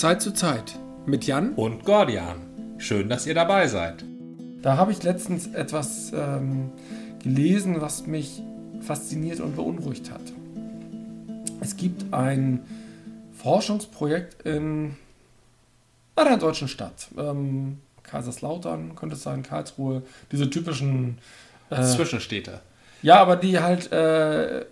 Zeit zu Zeit mit Jan und Gordian. Schön, dass ihr dabei seid. Da habe ich letztens etwas ähm, gelesen, was mich fasziniert und beunruhigt hat. Es gibt ein Forschungsprojekt in einer deutschen Stadt. Ähm, Kaiserslautern könnte es sein, Karlsruhe, diese typischen äh, Zwischenstädte. Ja, aber die halt äh,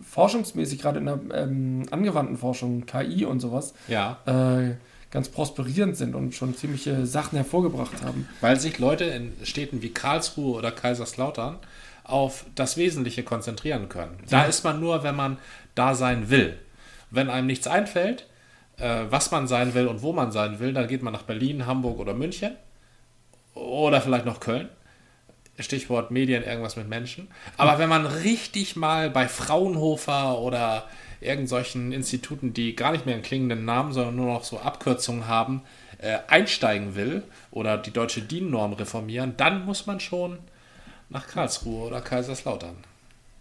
forschungsmäßig, gerade in der ähm, angewandten Forschung, KI und sowas, ja. äh, ganz prosperierend sind und schon ziemliche Sachen hervorgebracht haben. Weil sich Leute in Städten wie Karlsruhe oder Kaiserslautern auf das Wesentliche konzentrieren können. Da ja. ist man nur, wenn man da sein will. Wenn einem nichts einfällt, äh, was man sein will und wo man sein will, dann geht man nach Berlin, Hamburg oder München oder vielleicht noch Köln. Stichwort Medien, irgendwas mit Menschen. Aber wenn man richtig mal bei Fraunhofer oder irgendwelchen Instituten, die gar nicht mehr einen klingenden Namen, sondern nur noch so Abkürzungen haben, äh, einsteigen will oder die deutsche DIN-Norm reformieren, dann muss man schon nach Karlsruhe oder Kaiserslautern.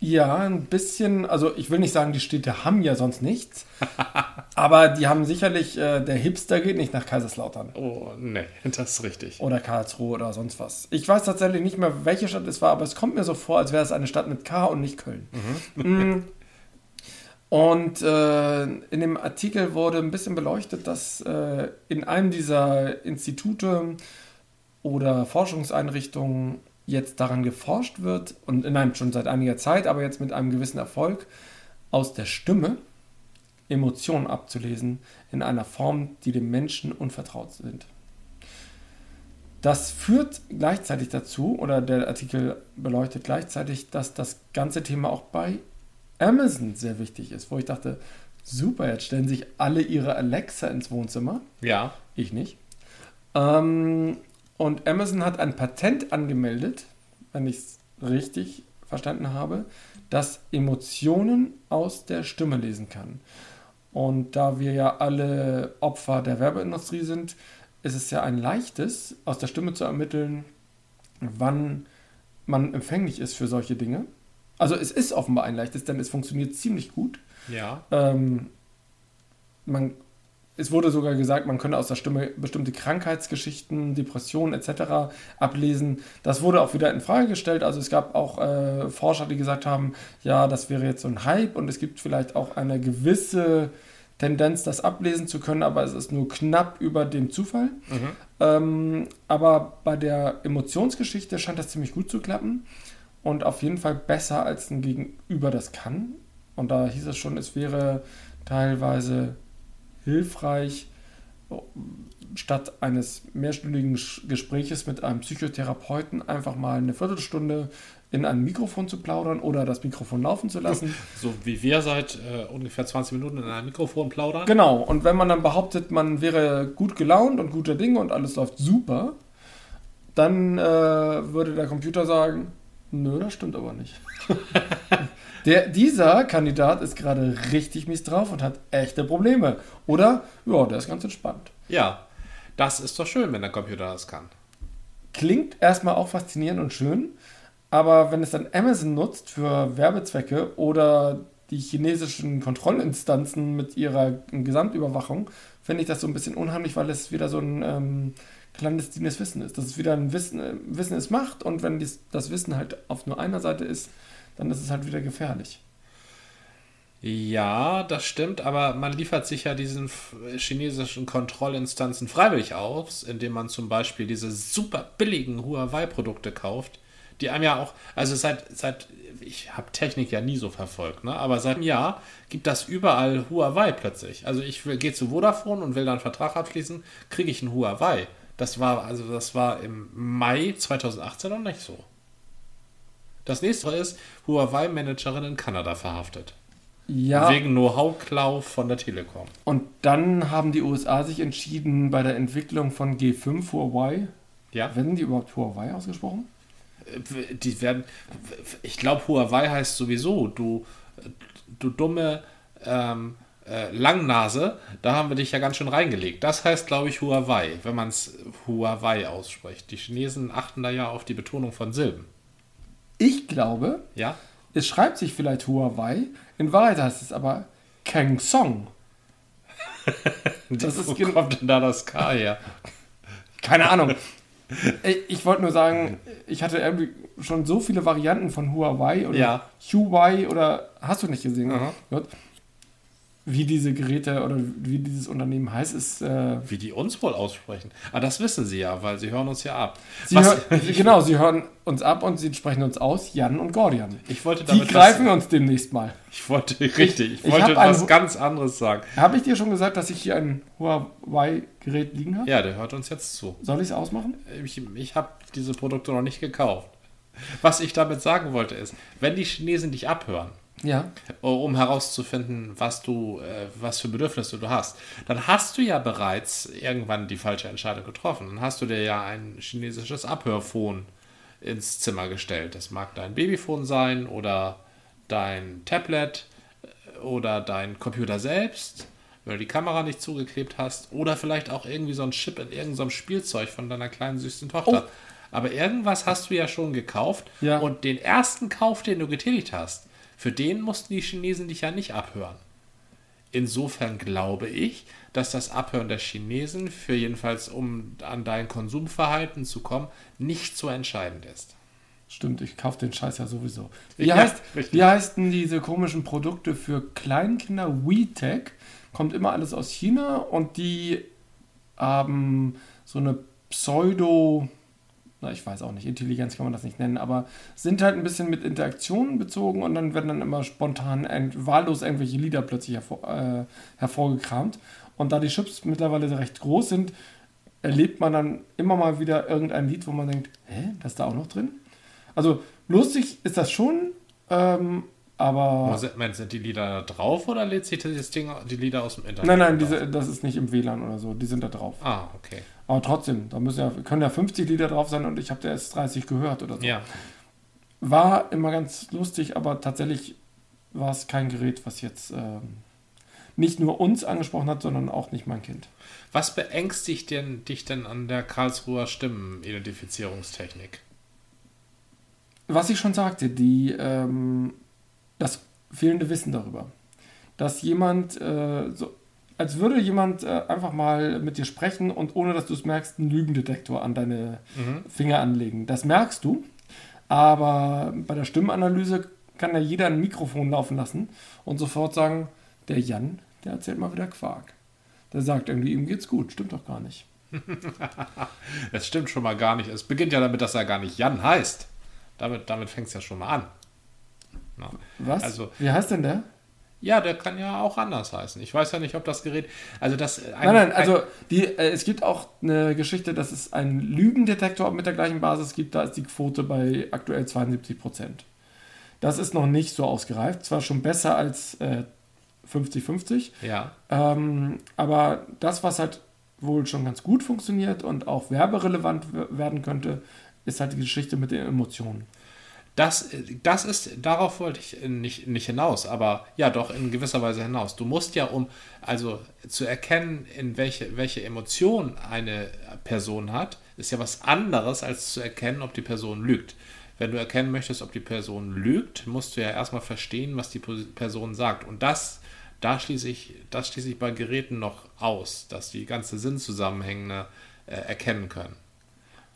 Ja, ein bisschen, also ich will nicht sagen, die Städte haben ja sonst nichts, aber die haben sicherlich, äh, der Hipster geht nicht nach Kaiserslautern. Oh, nee, das ist richtig. Oder Karlsruhe oder sonst was. Ich weiß tatsächlich nicht mehr, welche Stadt es war, aber es kommt mir so vor, als wäre es eine Stadt mit K und nicht Köln. Mhm. Mm. und äh, in dem Artikel wurde ein bisschen beleuchtet, dass äh, in einem dieser Institute oder Forschungseinrichtungen jetzt daran geforscht wird und in einem schon seit einiger Zeit, aber jetzt mit einem gewissen Erfolg, aus der Stimme Emotionen abzulesen in einer Form, die dem Menschen unvertraut sind. Das führt gleichzeitig dazu, oder der Artikel beleuchtet gleichzeitig, dass das ganze Thema auch bei Amazon sehr wichtig ist, wo ich dachte, super, jetzt stellen sich alle ihre Alexa ins Wohnzimmer. Ja. Ich nicht. Ähm, und Amazon hat ein Patent angemeldet, wenn ich es richtig verstanden habe, das Emotionen aus der Stimme lesen kann. Und da wir ja alle Opfer der Werbeindustrie sind, ist es ja ein leichtes, aus der Stimme zu ermitteln, wann man empfänglich ist für solche Dinge. Also es ist offenbar ein leichtes, denn es funktioniert ziemlich gut. Ja. Ähm, man es wurde sogar gesagt, man könne aus der Stimme bestimmte Krankheitsgeschichten, Depressionen etc. ablesen. Das wurde auch wieder in Frage gestellt. Also es gab auch äh, Forscher, die gesagt haben, ja, das wäre jetzt so ein Hype und es gibt vielleicht auch eine gewisse Tendenz, das ablesen zu können, aber es ist nur knapp über dem Zufall. Mhm. Ähm, aber bei der Emotionsgeschichte scheint das ziemlich gut zu klappen und auf jeden Fall besser als ein Gegenüber das kann. Und da hieß es schon, es wäre teilweise hilfreich, statt eines mehrstündigen Gespräches mit einem Psychotherapeuten einfach mal eine Viertelstunde in ein Mikrofon zu plaudern oder das Mikrofon laufen zu lassen. So wie wir seit äh, ungefähr 20 Minuten in einem Mikrofon plaudern. Genau, und wenn man dann behauptet, man wäre gut gelaunt und guter Dinge und alles läuft super, dann äh, würde der Computer sagen, nö, das stimmt aber nicht. Der, dieser Kandidat ist gerade richtig mies drauf und hat echte Probleme. Oder, ja, der ist ganz entspannt. Ja, das ist doch schön, wenn der Computer das kann. Klingt erstmal auch faszinierend und schön, aber wenn es dann Amazon nutzt für Werbezwecke oder die chinesischen Kontrollinstanzen mit ihrer Gesamtüberwachung, finde ich das so ein bisschen unheimlich, weil es wieder so ein ähm, clandestines Wissen ist. Dass es wieder ein Wissen, äh, Wissen ist Macht und wenn dies, das Wissen halt auf nur einer Seite ist, dann ist es halt wieder gefährlich. Ja, das stimmt, aber man liefert sich ja diesen chinesischen Kontrollinstanzen freiwillig aus, indem man zum Beispiel diese super billigen Huawei-Produkte kauft, die einem ja auch, also seit, seit ich habe Technik ja nie so verfolgt, ne? aber seit einem Jahr gibt das überall Huawei plötzlich. Also ich gehe zu Vodafone und will dann einen Vertrag abschließen, kriege ich einen Huawei. Das war, also das war im Mai 2018 noch nicht so. Das nächste ist Huawei-Managerin in Kanada verhaftet. Ja. Wegen Know-how-Klau von der Telekom. Und dann haben die USA sich entschieden, bei der Entwicklung von G5 Huawei. Ja. Werden die überhaupt Huawei ausgesprochen? Äh, die werden. Ich glaube, Huawei heißt sowieso, du, du dumme ähm, äh, Langnase, da haben wir dich ja ganz schön reingelegt. Das heißt, glaube ich, Huawei, wenn man es Huawei ausspricht. Die Chinesen achten da ja auf die Betonung von Silben. Ich glaube, ja? es schreibt sich vielleicht Huawei, in Wahrheit heißt es aber Kang Song. das ist Wo kommt denn da das K her? Keine Ahnung. Ich wollte nur sagen, ich hatte irgendwie schon so viele Varianten von Huawei oder ja. Huawei oder hast du nicht gesehen? Mhm wie diese Geräte oder wie dieses Unternehmen heißt, ist. Äh wie die uns wohl aussprechen. Aber ah, das wissen sie ja, weil sie hören uns ja ab. Sie hör, genau, sie hören uns ab und sie sprechen uns aus, Jan und Gordian. Ich wollte damit die greifen was, uns demnächst mal. Ich wollte, richtig, ich, ich wollte was ein, ganz anderes sagen. Habe ich dir schon gesagt, dass ich hier ein Huawei-Gerät liegen habe? Ja, der hört uns jetzt zu. Soll ich es ausmachen? Ich, ich habe diese Produkte noch nicht gekauft. Was ich damit sagen wollte ist, wenn die Chinesen dich abhören, ja. um herauszufinden, was du, äh, was für Bedürfnisse du hast. Dann hast du ja bereits irgendwann die falsche Entscheidung getroffen. Dann hast du dir ja ein chinesisches Abhörphone ins Zimmer gestellt. Das mag dein Babyphone sein oder dein Tablet äh, oder dein Computer selbst, wenn du die Kamera nicht zugeklebt hast, oder vielleicht auch irgendwie so ein Chip in irgendeinem Spielzeug von deiner kleinen süßen Tochter. Oh. Aber irgendwas hast du ja schon gekauft ja. und den ersten Kauf, den du getätigt hast, für den mussten die Chinesen dich ja nicht abhören. Insofern glaube ich, dass das Abhören der Chinesen für jedenfalls, um an dein Konsumverhalten zu kommen, nicht so entscheidend ist. Stimmt, ich kaufe den Scheiß ja sowieso. Wie, ja, heißt, wie heißen diese komischen Produkte für Kleinkinder? WeTech kommt immer alles aus China und die haben so eine Pseudo- na, ich weiß auch nicht, Intelligenz kann man das nicht nennen, aber sind halt ein bisschen mit Interaktionen bezogen und dann werden dann immer spontan wahllos irgendwelche Lieder plötzlich hervor, äh, hervorgekramt. Und da die Chips mittlerweile recht groß sind, erlebt man dann immer mal wieder irgendein Lied, wo man denkt, hä, das ist da auch noch drin? Also lustig ist das schon, ähm, aber. Moment, sind die Lieder da drauf oder lädt sich das Ding die Lieder aus dem Internet? Nein, nein, diese, das ist nicht im WLAN oder so, die sind da drauf. Ah, okay. Aber trotzdem, da müssen ja, können ja 50 Lieder drauf sein und ich habe da erst 30 gehört oder so. Ja. War immer ganz lustig, aber tatsächlich war es kein Gerät, was jetzt ähm, nicht nur uns angesprochen hat, sondern auch nicht mein Kind. Was beängstigt denn, dich denn an der Karlsruher Stimmenidentifizierungstechnik? Was ich schon sagte, die, ähm, das fehlende Wissen darüber. Dass jemand äh, so als würde jemand äh, einfach mal mit dir sprechen und ohne dass du es merkst, einen Lügendetektor an deine mhm. Finger anlegen. Das merkst du, aber bei der Stimmenanalyse kann ja jeder ein Mikrofon laufen lassen und sofort sagen, der Jan, der erzählt mal wieder Quark. Der sagt irgendwie, ihm geht's gut. Stimmt doch gar nicht. Es stimmt schon mal gar nicht. Es beginnt ja damit, dass er gar nicht Jan heißt. Damit, damit fängt es ja schon mal an. No. Was? Also, Wie heißt denn der? Ja, der kann ja auch anders heißen. Ich weiß ja nicht, ob das Gerät. Also das. Ein, nein, nein, also die, äh, es gibt auch eine Geschichte, dass es einen Lügendetektor mit der gleichen Basis gibt. Da ist die Quote bei aktuell 72 Prozent. Das ist noch nicht so ausgereift. Zwar schon besser als 50-50. Äh, ja. Ähm, aber das, was halt wohl schon ganz gut funktioniert und auch werberelevant werden könnte, ist halt die Geschichte mit den Emotionen. Das, das ist, darauf wollte ich nicht, nicht hinaus, aber ja, doch in gewisser Weise hinaus. Du musst ja, um also zu erkennen, in welche, welche Emotion eine Person hat, ist ja was anderes, als zu erkennen, ob die Person lügt. Wenn du erkennen möchtest, ob die Person lügt, musst du ja erstmal verstehen, was die Person sagt. Und das, da schließe ich, das schließe ich bei Geräten noch aus, dass die ganze Sinnzusammenhänge äh, erkennen können.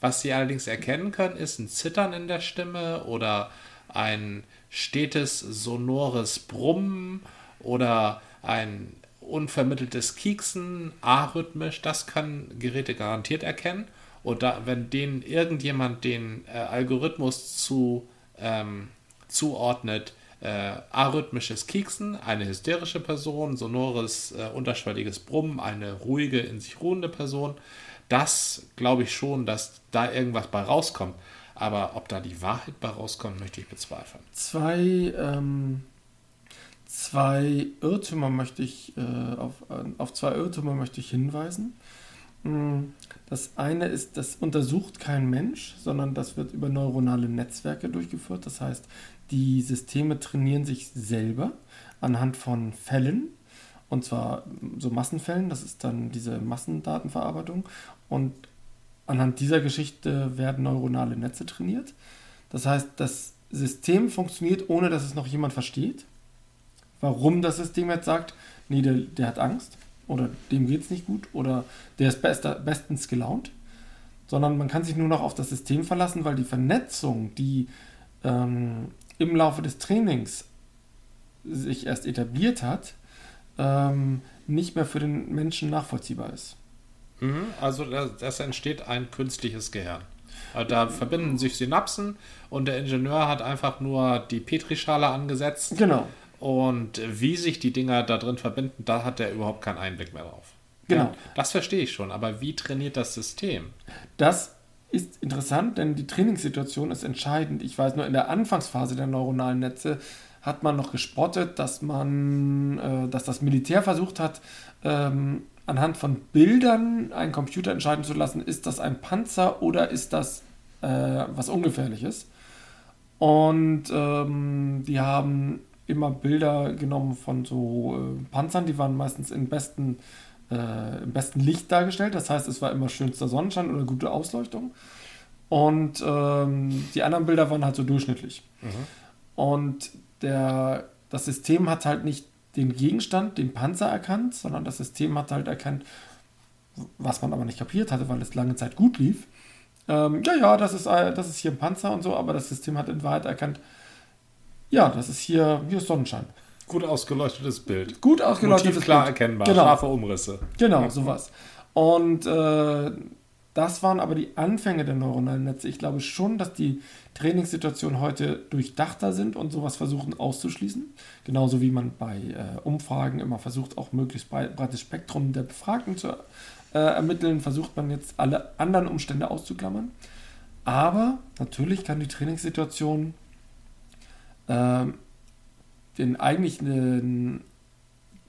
Was sie allerdings erkennen können, ist ein Zittern in der Stimme oder ein stetes, sonores Brummen oder ein unvermitteltes Kieksen, arrhythmisch. Das können Geräte garantiert erkennen. Und da, wenn denen irgendjemand den äh, Algorithmus zu, ähm, zuordnet, äh, arrhythmisches Kieksen, eine hysterische Person, sonores, äh, unterschwelliges Brummen, eine ruhige, in sich ruhende Person, das glaube ich schon, dass da irgendwas bei rauskommt. Aber ob da die Wahrheit bei rauskommt, möchte ich bezweifeln. Zwei, ähm, zwei Irrtümer möchte ich, äh, auf, äh, auf zwei Irrtümer möchte ich hinweisen. Mm, das eine ist, das untersucht kein Mensch, sondern das wird über neuronale Netzwerke durchgeführt. Das heißt, die Systeme trainieren sich selber anhand von Fällen, und zwar so Massenfällen, das ist dann diese Massendatenverarbeitung. Und anhand dieser Geschichte werden neuronale Netze trainiert. Das heißt, das System funktioniert, ohne dass es noch jemand versteht. Warum das System jetzt sagt, nee, der, der hat Angst. oder dem geht es nicht gut oder der ist bester, bestens gelaunt, sondern man kann sich nur noch auf das System verlassen, weil die Vernetzung, die ähm, im Laufe des Trainings sich erst etabliert hat, ähm, nicht mehr für den Menschen nachvollziehbar ist. Mhm, also das entsteht ein künstliches Gehirn. Also da verbinden sich Synapsen und der Ingenieur hat einfach nur die Petrischale angesetzt. Genau. Und wie sich die Dinger da drin verbinden, da hat er überhaupt keinen Einblick mehr drauf. Genau. Ja, das verstehe ich schon, aber wie trainiert das System? Das ist interessant, denn die Trainingssituation ist entscheidend. Ich weiß nur, in der Anfangsphase der neuronalen Netze hat man noch gespottet, dass man, äh, dass das Militär versucht hat, ähm, anhand von Bildern einen Computer entscheiden zu lassen, ist das ein Panzer oder ist das äh, was Ungefährliches. Und ähm, die haben immer Bilder genommen von so äh, Panzern, die waren meistens in besten, äh, im besten Licht dargestellt. Das heißt, es war immer schönster Sonnenschein oder gute Ausleuchtung. Und ähm, die anderen Bilder waren halt so durchschnittlich. Mhm. Und der, das System hat halt nicht den Gegenstand, den Panzer erkannt, sondern das System hat halt erkannt, was man aber nicht kapiert hatte, weil es lange Zeit gut lief. Ähm, ja, ja, das ist, äh, das ist hier ein Panzer und so, aber das System hat in Wahrheit erkannt, ja, das ist hier, hier ist Sonnenschein. Gut ausgeleuchtetes Bild. Gut ausgeleuchtetes Motiv klar Bild. erkennbar, genau. scharfe Umrisse. Genau, sowas. Und äh, das waren aber die Anfänge der neuronalen Netze. Ich glaube schon, dass die Trainingssituationen heute durchdachter sind und sowas versuchen auszuschließen. Genauso wie man bei äh, Umfragen immer versucht, auch möglichst breites Spektrum der Befragten zu äh, ermitteln, versucht man jetzt alle anderen Umstände auszuklammern. Aber natürlich kann die Trainingssituation äh, den eigentlichen,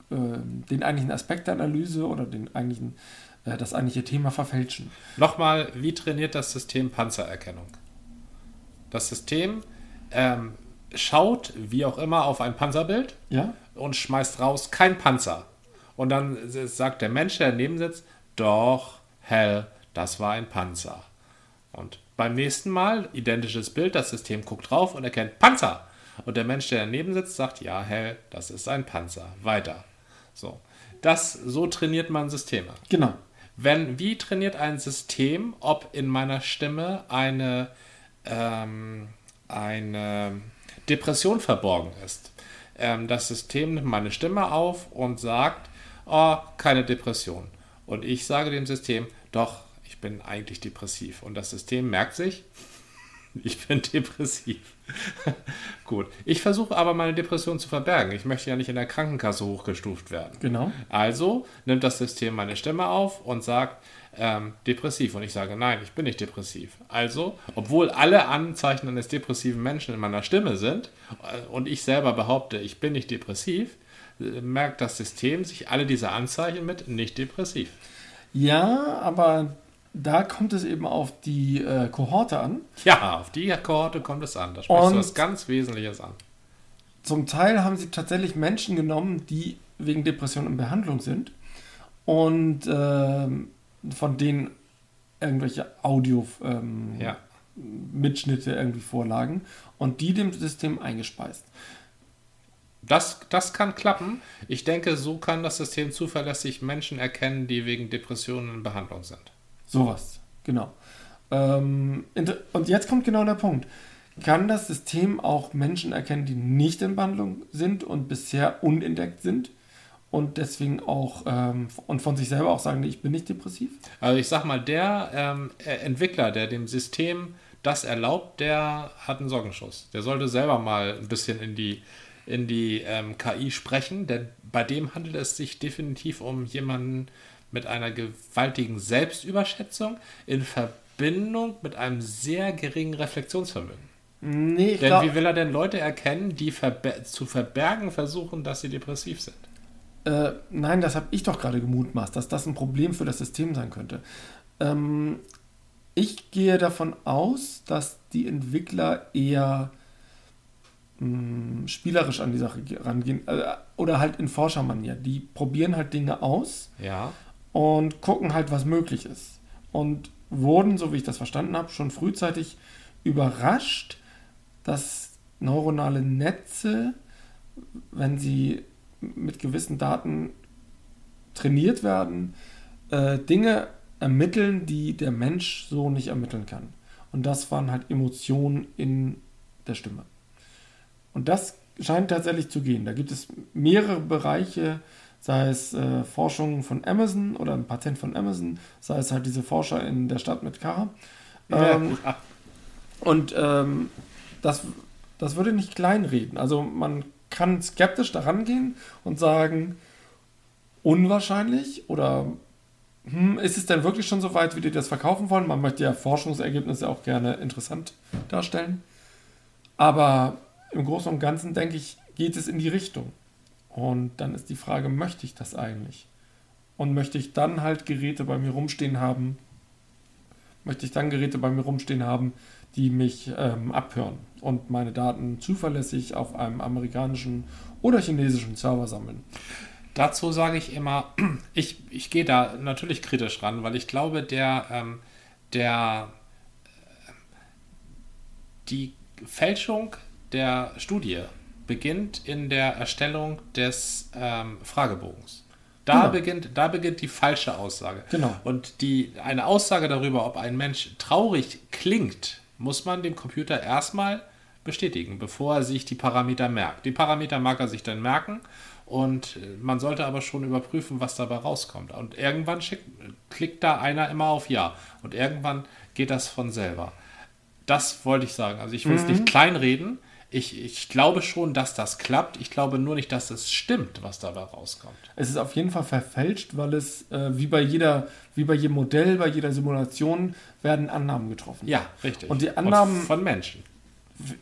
den eigentlichen Aspekt der Analyse oder den eigentlichen äh, das eigentliche Thema verfälschen. Nochmal, wie trainiert das System Panzererkennung? Das System ähm, schaut, wie auch immer, auf ein Panzerbild ja? und schmeißt raus kein Panzer. Und dann sagt der Mensch, der daneben sitzt, doch, hell, das war ein Panzer. Und beim nächsten Mal, identisches Bild, das System guckt drauf und erkennt Panzer. Und der Mensch, der daneben sitzt, sagt, ja, hell, das ist ein Panzer. Weiter. So. Das, so trainiert man Systeme. Genau. Wenn, wie trainiert ein System, ob in meiner Stimme eine, ähm, eine Depression verborgen ist? Ähm, das System nimmt meine Stimme auf und sagt, oh, keine Depression. Und ich sage dem System, doch, ich bin eigentlich depressiv. Und das System merkt sich, ich bin depressiv. Gut. Ich versuche aber meine Depression zu verbergen. Ich möchte ja nicht in der Krankenkasse hochgestuft werden. Genau. Also nimmt das System meine Stimme auf und sagt ähm, depressiv. Und ich sage, nein, ich bin nicht depressiv. Also, obwohl alle Anzeichen eines depressiven Menschen in meiner Stimme sind äh, und ich selber behaupte, ich bin nicht depressiv, äh, merkt das System sich alle diese Anzeichen mit nicht depressiv. Ja, aber da kommt es eben auf die äh, Kohorte an. Ja, auf die Kohorte kommt es an. Da sprichst du was ganz Wesentliches an. Zum Teil haben sie tatsächlich Menschen genommen, die wegen Depression in Behandlung sind und äh, von denen irgendwelche Audio-Mitschnitte ähm, ja. irgendwie vorlagen und die dem System eingespeist. Das, das kann klappen. Ich denke, so kann das System zuverlässig Menschen erkennen, die wegen Depressionen in Behandlung sind. Sowas, genau. Ähm, und jetzt kommt genau der Punkt. Kann das System auch Menschen erkennen, die nicht in Behandlung sind und bisher unentdeckt sind und deswegen auch ähm, und von sich selber auch sagen, ich bin nicht depressiv? Also ich sag mal, der ähm, Entwickler, der dem System das erlaubt, der hat einen Sockenschuss. Der sollte selber mal ein bisschen in die, in die ähm, KI sprechen, denn bei dem handelt es sich definitiv um jemanden, mit einer gewaltigen Selbstüberschätzung in Verbindung mit einem sehr geringen Reflexionsvermögen. Nee, denn wie will er denn Leute erkennen, die verbe zu verbergen versuchen, dass sie depressiv sind? Äh, nein, das habe ich doch gerade gemutmaßt, dass das ein Problem für das System sein könnte. Ähm, ich gehe davon aus, dass die Entwickler eher mh, hm, spielerisch an die Sache rangehen äh, oder halt in Forschermanier. Die probieren halt Dinge aus. Ja und gucken halt, was möglich ist. Und wurden, so wie ich das verstanden habe, schon frühzeitig überrascht, dass neuronale Netze, wenn sie mit gewissen Daten trainiert werden, äh, Dinge ermitteln, die der Mensch so nicht ermitteln kann. Und das waren halt Emotionen in der Stimme. Und das scheint tatsächlich zu gehen. Da gibt es mehrere Bereiche, sei es äh, Forschung von Amazon oder ein Patent von Amazon, sei es halt diese Forscher in der Stadt mit K. Ähm, ja. Und ähm, das, das würde nicht kleinreden. Also man kann skeptisch daran gehen und sagen, unwahrscheinlich oder hm, ist es denn wirklich schon so weit, wie die das verkaufen wollen? Man möchte ja Forschungsergebnisse auch gerne interessant darstellen. Aber im Großen und Ganzen, denke ich, geht es in die Richtung. Und dann ist die Frage, möchte ich das eigentlich? Und möchte ich dann halt Geräte bei mir rumstehen haben? Möchte ich dann Geräte bei mir rumstehen haben, die mich ähm, abhören und meine Daten zuverlässig auf einem amerikanischen oder chinesischen Server sammeln? Dazu sage ich immer, ich, ich gehe da natürlich kritisch ran, weil ich glaube, der, ähm, der äh, die Fälschung der Studie beginnt in der Erstellung des ähm, Fragebogens. Da, genau. beginnt, da beginnt die falsche Aussage. Genau. Und die, eine Aussage darüber, ob ein Mensch traurig klingt, muss man dem Computer erstmal bestätigen, bevor er sich die Parameter merkt. Die Parameter mag er sich dann merken und äh, man sollte aber schon überprüfen, was dabei rauskommt. Und irgendwann schickt, klickt da einer immer auf Ja. Und irgendwann geht das von selber. Das wollte ich sagen. Also ich will es mhm. nicht kleinreden. Ich, ich glaube schon, dass das klappt. Ich glaube nur nicht, dass es stimmt, was dabei rauskommt. Es ist auf jeden Fall verfälscht, weil es äh, wie bei jeder, wie bei jedem Modell, bei jeder Simulation werden Annahmen getroffen. Ja, richtig. Und die Annahmen Und von Menschen.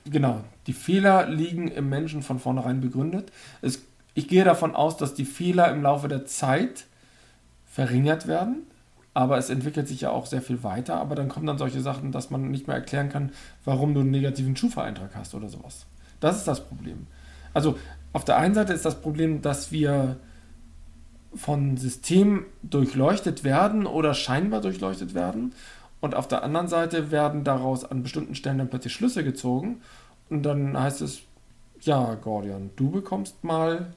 Genau. Die Fehler liegen im Menschen von vornherein begründet. Es ich gehe davon aus, dass die Fehler im Laufe der Zeit verringert werden, aber es entwickelt sich ja auch sehr viel weiter. Aber dann kommen dann solche Sachen, dass man nicht mehr erklären kann, warum du einen negativen Schufa-Eintrag hast oder sowas. Das ist das Problem. Also auf der einen Seite ist das Problem, dass wir von Systemen durchleuchtet werden oder scheinbar durchleuchtet werden. Und auf der anderen Seite werden daraus an bestimmten Stellen dann plötzlich Schlüsse gezogen. Und dann heißt es, ja, Gordian, du bekommst mal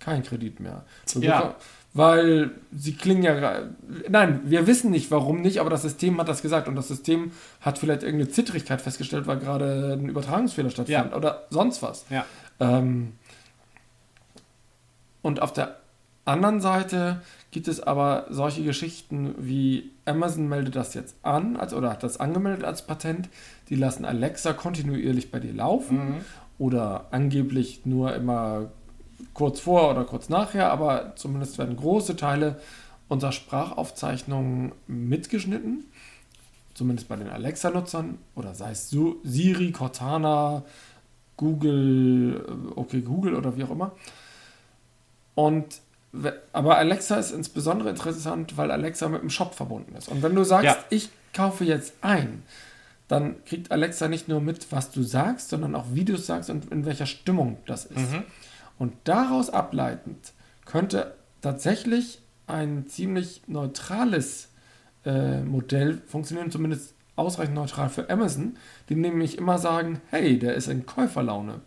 kein Kredit mehr. Ja. Weil sie klingen ja. Nein, wir wissen nicht, warum nicht, aber das System hat das gesagt und das System hat vielleicht irgendeine Zittrigkeit festgestellt, weil gerade ein Übertragungsfehler stattfand ja. oder sonst was. Ja. Ähm, und auf der anderen Seite gibt es aber solche Geschichten wie Amazon meldet das jetzt an, als, oder hat das angemeldet als Patent. Die lassen Alexa kontinuierlich bei dir laufen mhm. oder angeblich nur immer kurz vor oder kurz nachher, aber zumindest werden große Teile unserer Sprachaufzeichnungen mitgeschnitten. Zumindest bei den Alexa-Nutzern oder sei es Siri, Cortana, Google, äh, okay, Google oder wie auch immer. Und aber Alexa ist insbesondere interessant, weil Alexa mit dem Shop verbunden ist. Und wenn du sagst, ja. ich kaufe jetzt ein, dann kriegt Alexa nicht nur mit, was du sagst, sondern auch, wie du es sagst und in welcher Stimmung das ist. Mhm. Und daraus ableitend könnte tatsächlich ein ziemlich neutrales äh, Modell funktionieren, zumindest ausreichend neutral für Amazon, die nämlich immer sagen, hey, der ist in Käuferlaune.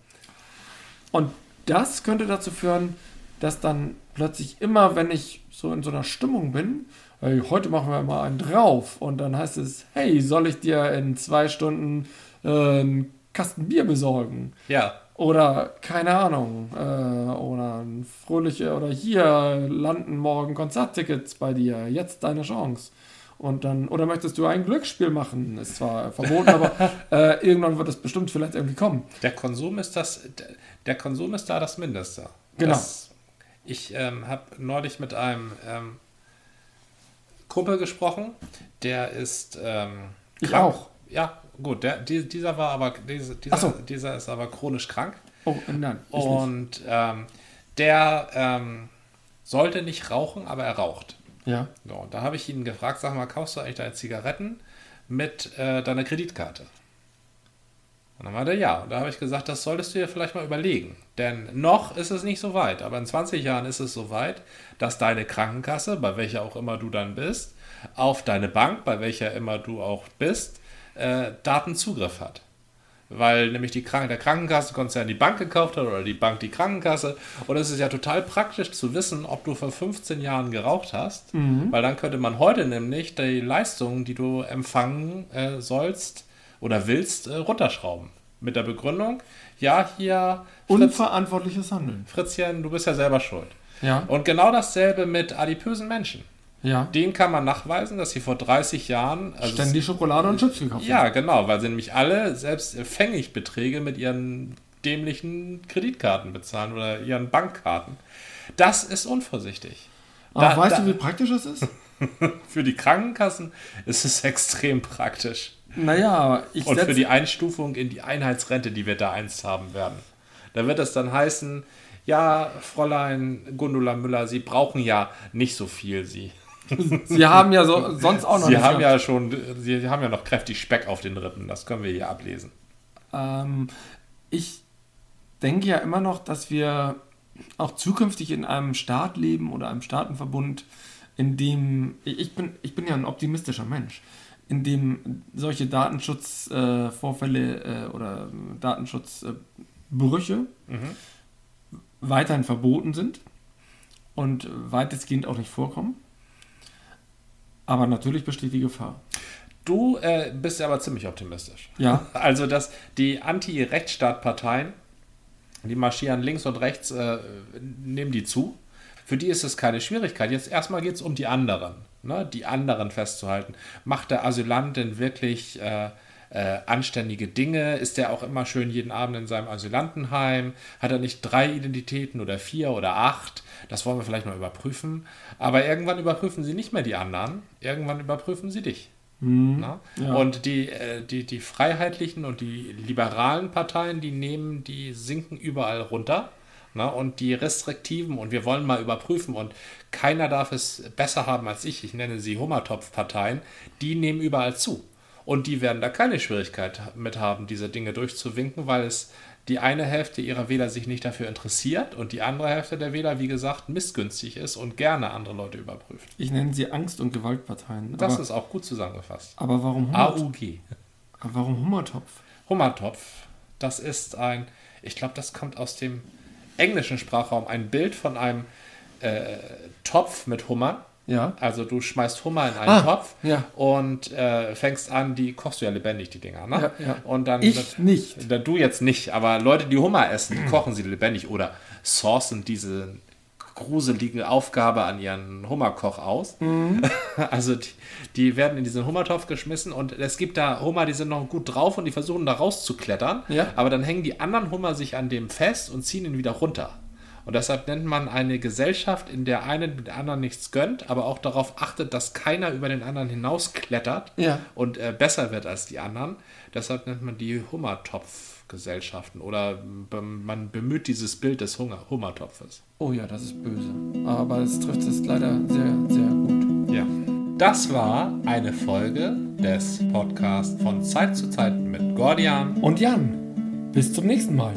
Und das könnte dazu führen, dass dann plötzlich immer, wenn ich so in so einer Stimmung bin, hey, heute machen wir mal einen drauf und dann heißt es, hey, soll ich dir in zwei Stunden äh, einen Kasten Bier besorgen? Ja. Oder keine Ahnung, äh, oder ein fröhliche, oder hier landen morgen Konzerttickets bei dir, jetzt deine Chance. Und dann, oder möchtest du ein Glücksspiel machen? Ist zwar verboten, aber äh, irgendwann wird es bestimmt vielleicht irgendwie kommen. Der Konsum ist das, der Konsum ist da das Mindeste. Genau. Das, ich ähm, habe neulich mit einem ähm, Kumpel gesprochen, der ist ähm, ich auch. Ja, gut, der, die, dieser war aber, dieser, dieser, so. dieser ist aber chronisch krank. Oh, nein. Und ähm, der ähm, sollte nicht rauchen, aber er raucht. Ja. So, und da habe ich ihn gefragt, sag mal, kaufst du eigentlich deine Zigaretten mit äh, deiner Kreditkarte? Und dann meinte er ja. Und da habe ich gesagt, das solltest du dir vielleicht mal überlegen. Denn noch ist es nicht so weit, aber in 20 Jahren ist es so weit, dass deine Krankenkasse, bei welcher auch immer du dann bist, auf deine Bank, bei welcher immer du auch bist, äh, Datenzugriff hat. weil nämlich die Kranken der Krankenkassenkonzern die Bank gekauft hat oder die Bank die Krankenkasse. Und es ist ja total praktisch zu wissen, ob du vor 15 Jahren geraucht hast, weil dann könnte man heute nämlich die Leistungen, die du empfangen äh, sollst oder willst, äh, runterschrauben. Mit der Begründung, ja, hier, Fritz, Unverantwortliches Handeln. Fritzchen, du bist ja selber schuld. Ja. Und genau dasselbe mit adipösen Menschen. Ja. Denen kann man nachweisen, dass sie vor 30 Jahren. Also Ständig Schokolade und Chips gekauft ja, genau, weil sie nämlich alle selbst Pfennigbeträge mit ihren dämlichen Kreditkarten bezahlen oder ihren Bankkarten. Das ist unvorsichtig. Aber Da- weißt da- du, wie praktisch das ist? Für die Krankenkassen ist es extrem praktisch. Naja, ich Und für die Einstufung in die Einheitsrente, die wir da einst haben werden. Da wird es dann heißen, ja, Fräulein Gundula Müller, Sie brauchen ja nicht so viel, Sie. Sie haben ja so, sonst auch noch Sie haben ja schon, Sie haben ja noch kräftig Speck auf den Rippen, das können wir hier ablesen. Ähm, ich denke ja immer noch, dass wir auch zukünftig in einem Staat leben oder einem Staatenverbund, in dem ich bin, ich bin ja ein optimistischer Mensch, in dem solche Datenschutzvorfälle äh, äh, oder Datenschutzbrüche weiterhin verboten sind und weitestgehend auch nicht vorkommen. Aber natürlich besteht die Gefahr. Du äh, bist ja aber ziemlich optimistisch. Ja, Also, dass die Anti-Rechtsstaat-Parteien, die marschieren links und rechts, äh, nehmen die zu. Für die ist es keine Schwierigkeit. Jetzt erstmal geht es um die anderen. Ne? Die anderen festzuhalten. Macht der Asylant denn wirklich äh, äh, anständige Dinge? Ist der auch immer schön jeden Abend in seinem Asylantenheim? Hat er nicht drei Identitäten oder vier oder acht? Das wollen wir vielleicht mal überprüfen. Aber irgendwann überprüfen sie nicht mehr die anderen. Irgendwann überprüfen sie dich. Na? Ja. Und die, äh, die, die freiheitlichen und die liberalen Parteien, die nehmen, die sinken überall runter. Na? Und die restriktiven, und wir wollen mal überprüfen, und keiner darf es besser haben als ich, ich nenne sie Hummertopf-Parteien, die nehmen überall zu. Und die werden da keine Schwierigkeit mit haben, diese Dinge durchzuwinken, weil es die eine Hälfte ihrer Wähler sich nicht dafür interessiert und die andere Hälfte der Wähler, wie gesagt, missgünstig ist und gerne andere Leute überprüft. ich nenne sie Angst- und Gewaltparteien. Das ist auch gut zusammengefasst. aber warum Hummer, AUG. aber warum Hummertopf? Hummertopf. Das ist ein, ich glaube, das kommt aus dem englischen Sprachraum, ein Bild von einem äh, Topf mit Hummern. Ja. Also du schmeißt Hummer in einen Ah, Topf ja. und äh, fängst an, die kochst du ja lebendig, die Dinger, ne? Ja, ja. Und dann Ich nicht. Na, Du jetzt nicht, aber Leute, die Hummer essen, die kochen sie lebendig oder sourcen diese gruselige Aufgabe an ihren Hummerkoch aus. Mhm. Also die, die werden in diesen Hummertopf geschmissen und es gibt da Hummer, die sind noch gut drauf und die versuchen da rauszuklettern, Ja. aber dann hängen die anderen Hummer sich an dem fest und ziehen ihn wieder runter. Und deshalb nennt man eine Gesellschaft, in der eine mit der anderen nichts gönnt, aber auch darauf achtet, dass keiner über den anderen hinausklettert Ja. und äh, besser wird als die anderen. Deshalb nennt man die Hummertopfgesellschaften oder be man bemüht dieses Bild des Hunger Hummertopfes. Oh ja, das ist böse. Aber es trifft es leider sehr, sehr gut. Ja. Das war eine Folge des Podcasts von Zeit zu Zeit mit Gordian. Und Jan, bis zum nächsten Mal.